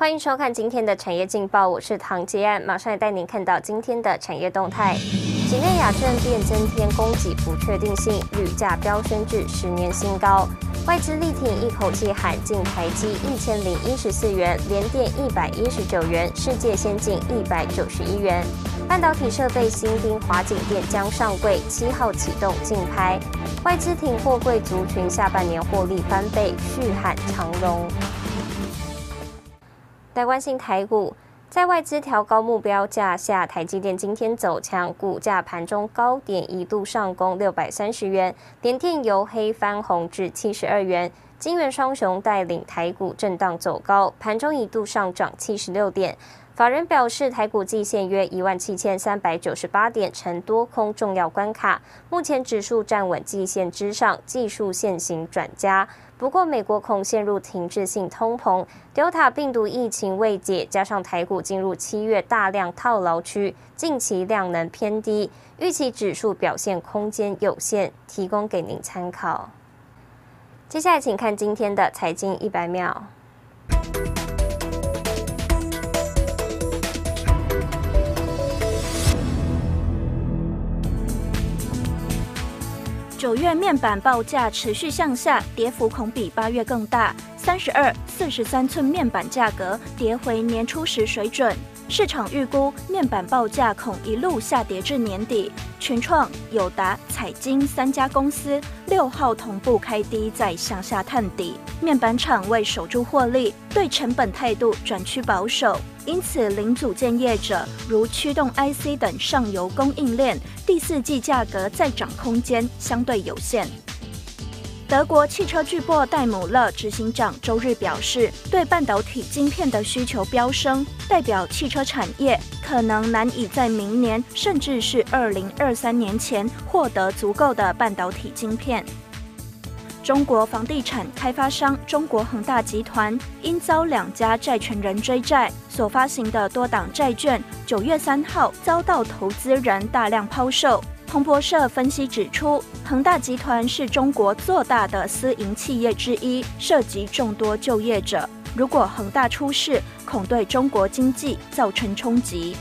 欢迎收看今天的产业劲报，我是唐杰安，马上来带您看到今天的产业动态。几内亚政变增添供给不确定性，铝价飙升至十年新高。外资力挺一口气喊进台积一千零一十四元，联电一百一十九元，世界先进一百九十一元。半导体设备新兵华景电将上柜，七号启动竞拍。外资挺货柜族群下半年获利翻倍，续喊长荣。来关心台股，在外资调高目标价下，台积电今天走强，股价盘中高点一度上攻六百三十元，联电由黑翻红至七十二元，金元双雄带领台股震荡走高，盘中一度上涨七十六点。法人表示，台股季线约一万七千三百九十八点，成多空重要关卡，目前指数站稳季线之上，技术线型转佳。不过，美国恐陷入停滞性通膨，Delta 病毒疫情未解，加上台股进入七月大量套牢区，近期量能偏低，预期指数表现空间有限，提供给您参考。接下来，请看今天的财经一百秒。九月面板报价持续向下，跌幅恐比八月更大。三十二、四十三寸面板价格跌回年初时水准。市场预估面板报价恐一路下跌至年底。群创、友达、彩晶三家公司六号同步开低，再向下探底。面板厂为守住获利，对成本态度转趋保守，因此零组件业者如驱动 IC 等上游供应链第四季价格再涨空间相对有限。德国汽车巨擘戴姆勒执行长周日表示，对半导体晶片的需求飙升，代表汽车产业可能难以在明年甚至是二零二三年前获得足够的半导体晶片。中国房地产开发商中国恒大集团因遭两家债权人追债，所发行的多档债券，九月三号遭到投资人大量抛售。彭博社分析指出，恒大集团是中国做大的私营企业之一，涉及众多就业者。如果恒大出事，恐对中国经济造成冲击。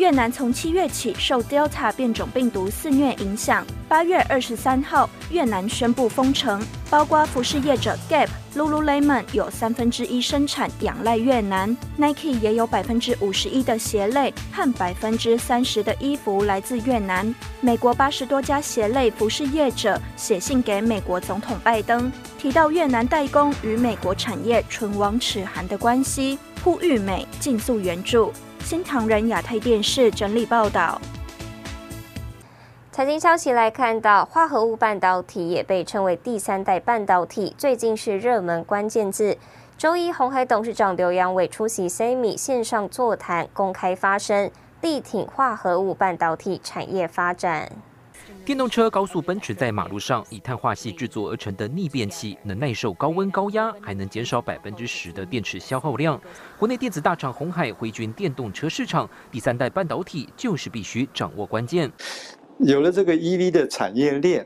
越南从七月起受 Delta 变种病毒肆虐影响，八月二十三号，越南宣布封城，包括服饰业者 Gap、Lululemon 有三分之一生产仰赖越南，Nike 也有百分之五十一的鞋类和百分之三十的衣服来自越南。美国八十多家鞋类服饰业者写信给美国总统拜登，提到越南代工与美国产业唇亡齿寒的关系，呼吁美尽速援助。新唐人亚太电视整理报道。财经消息来看到，化合物半导体也被称为第三代半导体，最近是热门关键字。周一，红海董事长刘扬伟出席 Semi 线上座谈，公开发声，力挺化合物半导体产业发展。电动车高速奔驰在马路上，以碳化系制作而成的逆变器，能耐受高温高压，还能减少百分之十的电池消耗量。国内电子大厂红海回军电动车市场，第三代半导体就是必须掌握关键。有了这个 EV 的产业链，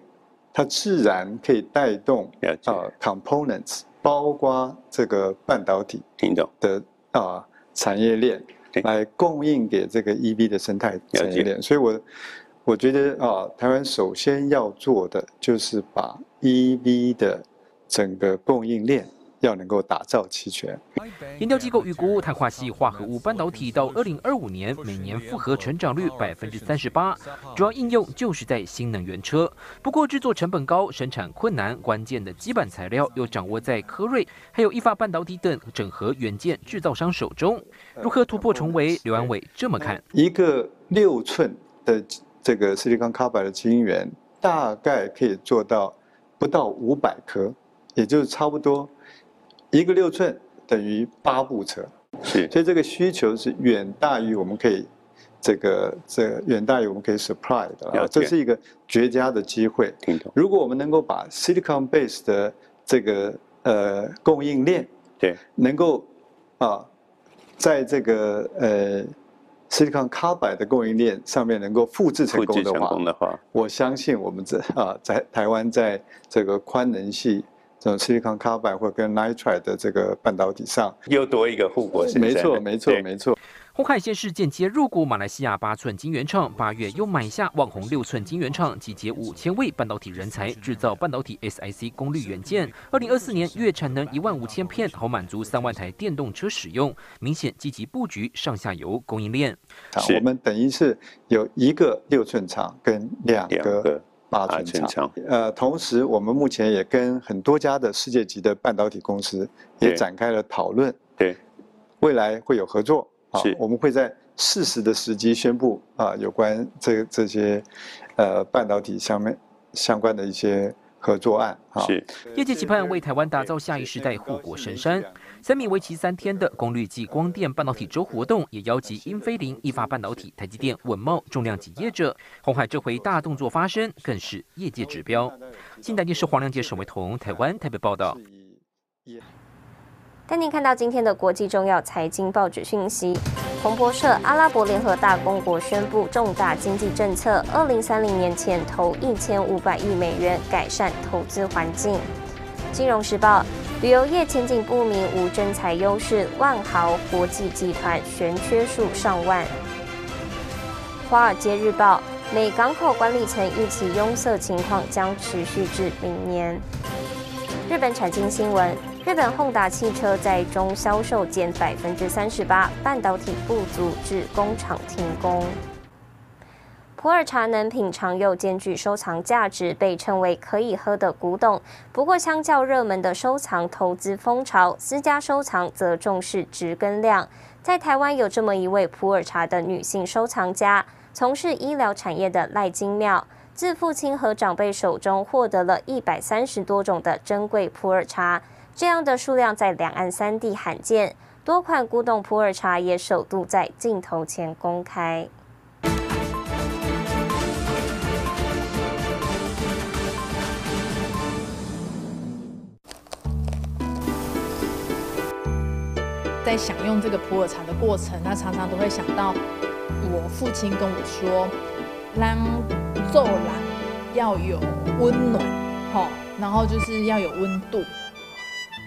它自然可以带动啊 components，包括这个半导体的啊产业链，来供应给这个 EV 的生态产业链。所以我。我觉得啊，台湾首先要做的就是把 EV 的整个供应链要能够打造齐全。研究机构预估，碳化系化合物半导体到二零二五年每年复合成长率百分之三十八，主要应用就是在新能源车。不过制作成本高，生产困难，关键的基板材料又掌握在科瑞还有意法半导体等整合元件制造商手中。如何突破重围？刘安伟这么看：一个六寸的。这个 silicon carbide 的晶圆大概可以做到不到五百颗，也就是差不多一个六寸等于八部车，是，所以这个需求是远大于我们可以这个这远大于我们可以 supply 的，这是一个绝佳的机会。如果我们能够把 silicon base 的这个呃供应链，对，能够啊，在这个呃。Silicon Carbide 的供应链上面能够复制成功的话，我相信我们这 啊在台湾在这个宽能系这种 silicon carbide 或跟 nitride 的这个半导体上，又多一个护国神山。没错，没错，没错。红海先是间接入股马来西亚八寸晶圆厂，八月又买下网红六寸晶圆厂，集结五千位半导体人才，制造半导体 SiC 功率元件。二零二四年月产能一万五千片，好满足三万台电动车使用，明显积极布局上下游供应链。好我们等于是有一个六寸厂跟两个八寸厂。呃，同时我们目前也跟很多家的世界级的半导体公司也展开了讨论。对，未来会有合作。是，我们会在适时的时机宣布啊，有关这这些，呃，半导体上面相关的一些合作案。是，业界期盼为台湾打造下一时代护国神山。三米为期三天的功率计光电半导体周活动，也邀集英飞凌、意发半导体、台积电、稳茂重量级业者。红海这回大动作发生，更是业界指标。近代电视黄亮杰、沈维彤，台湾台北报道。带您看到今天的国际重要财经报纸讯息。彭博社：阿拉伯联合大公国宣布重大经济政策，二零三零年前投一千五百亿美元改善投资环境。金融时报：旅游业前景不明，无真才优势，万豪国际集团悬缺数上万。华尔街日报：美港口管理层预期拥塞情况将持续至明年。日本产经新闻。日本宏达汽车在中销售减百分之三十八，半导体不足致工厂停工。普洱茶能品尝又兼具收藏价值，被称为可以喝的古董。不过，相较热门的收藏投资风潮，私家收藏则重视值跟量。在台湾有这么一位普洱茶的女性收藏家，从事医疗产业的赖金妙，自父亲和长辈手中获得了一百三十多种的珍贵普洱茶。这样的数量在两岸三地罕见，多款古董普洱茶也首度在镜头前公开。在享用这个普洱茶的过程，他常常都会想到我父亲跟我说：“让做人要有温暖，吼，然后就是要有温度。”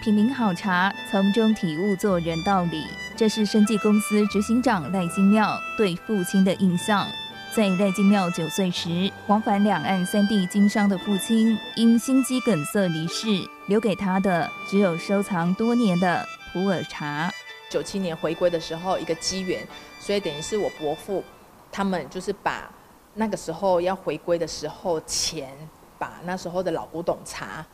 品茗好茶，从中体悟做人道理。这是生技公司执行长赖金妙对父亲的印象。在赖金妙九岁时，往返两岸三地经商的父亲因心肌梗塞离世，留给他的只有收藏多年的普洱茶。九七年回归的时候，一个机缘，所以等于是我伯父他们就是把那个时候要回归的时候钱，把那时候的老古董茶。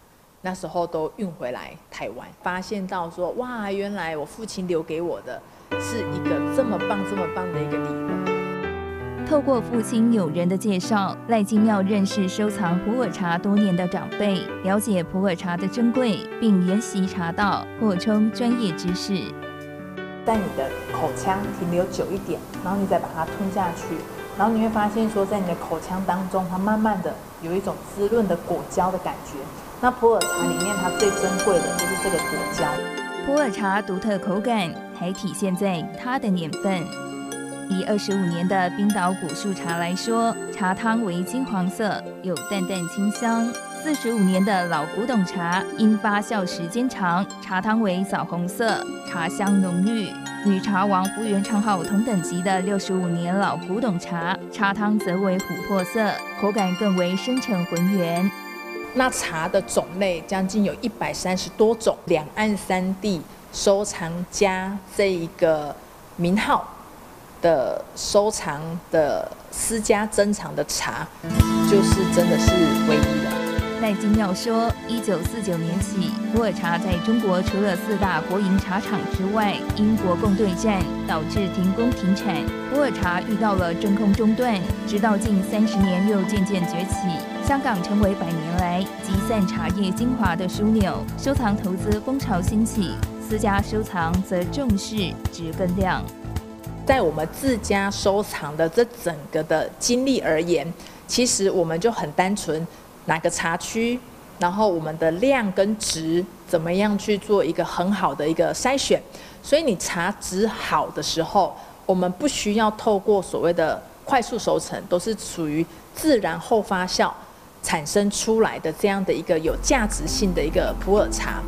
那时候都运回来台湾，发现到说哇，原来我父亲留给我的是一个这么棒、这么棒的一个礼物。透过父亲友人的介绍，赖金妙认识收藏普洱茶多年的长辈，了解普洱茶的珍贵，并研习茶道，扩充专业知识。在你的口腔停留久一点，然后你再把它吞下去，然后你会发现说，在你的口腔当中，它慢慢的有一种滋润的果胶的感觉。那普洱茶里面，它最珍贵的就是这个果胶。普洱茶独特口感，还体现在它的年份。以二十五年的冰岛古树茶来说，茶汤为金黄色，有淡淡清香；四十五年的老古董茶，因发酵时间长，茶汤为枣红色，茶香浓郁。与茶王福源昌号同等级的六十五年老古董茶，茶汤则为琥珀色，口感更为深沉浑圆。那茶的种类将近有一百三十多种，两岸三地收藏家这一个名号的收藏的私家珍藏的茶，就是真的是唯一的。赖金妙说，一九四九年起，普洱茶在中国除了四大国营茶厂之外，因国共对战导致停工停产，普洱茶遇到了真空中断，直到近三十年又渐渐崛起。香港成为百年来集散茶叶精华的枢纽，收藏投资风潮兴起，私家收藏则重视值跟量。在我们自家收藏的这整个的经历而言，其实我们就很单纯。哪个茶区，然后我们的量跟值怎么样去做一个很好的一个筛选？所以你茶质好的时候，我们不需要透过所谓的快速熟成，都是属于自然后发酵，产生出来的这样的一个有价值性的一个普洱茶。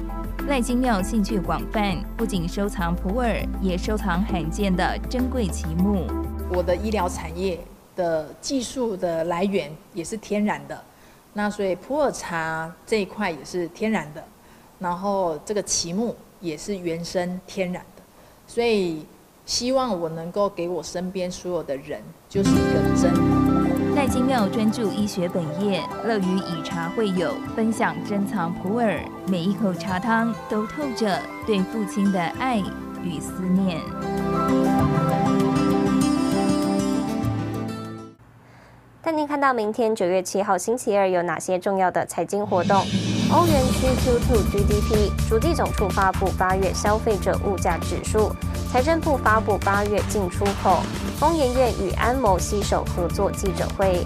赖金庙兴趣广泛，不仅收藏普洱，也收藏罕见的珍贵奇木。我的医疗产业的技术的来源也是天然的，那所以普洱茶这一块也是天然的，然后这个奇木也是原生天然的，所以希望我能够给我身边所有的人，就是一个真。赖金庙专注医学本业，乐于以茶会友，分享珍藏普洱。每一口茶汤都透着对父亲的爱与思念。带您看到明天九月七号星期二有哪些重要的财经活动？欧元区 Q2 GDP，主地总处发布八月消费者物价指数，财政部发布八月进出口。丰妍院与安谋携手合作记者会。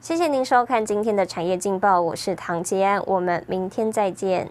谢谢您收看今天的产业劲报，我是唐杰安，我们明天再见。